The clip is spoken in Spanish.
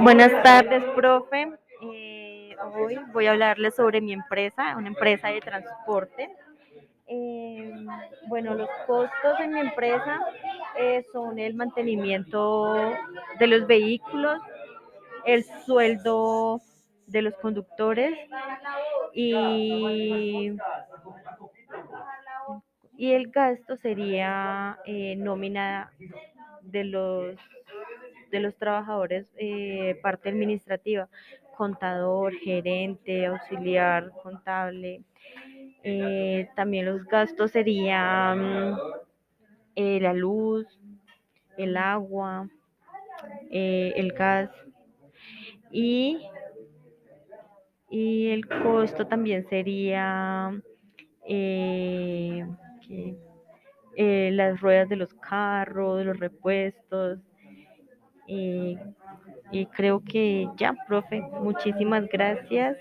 Buenas tardes, profe. Eh, hoy voy a hablarles sobre mi empresa, una empresa de transporte. Eh, bueno, los costos en mi empresa eh, son el mantenimiento de los vehículos, el sueldo de los conductores y, y el gasto sería nómina de los de los trabajadores, eh, parte administrativa, contador, gerente, auxiliar, contable. Eh, también los gastos serían eh, la luz, el agua, el gas y, y el costo también sería las ruedas de los carros, los repuestos, y, y creo que ya, profe, muchísimas gracias.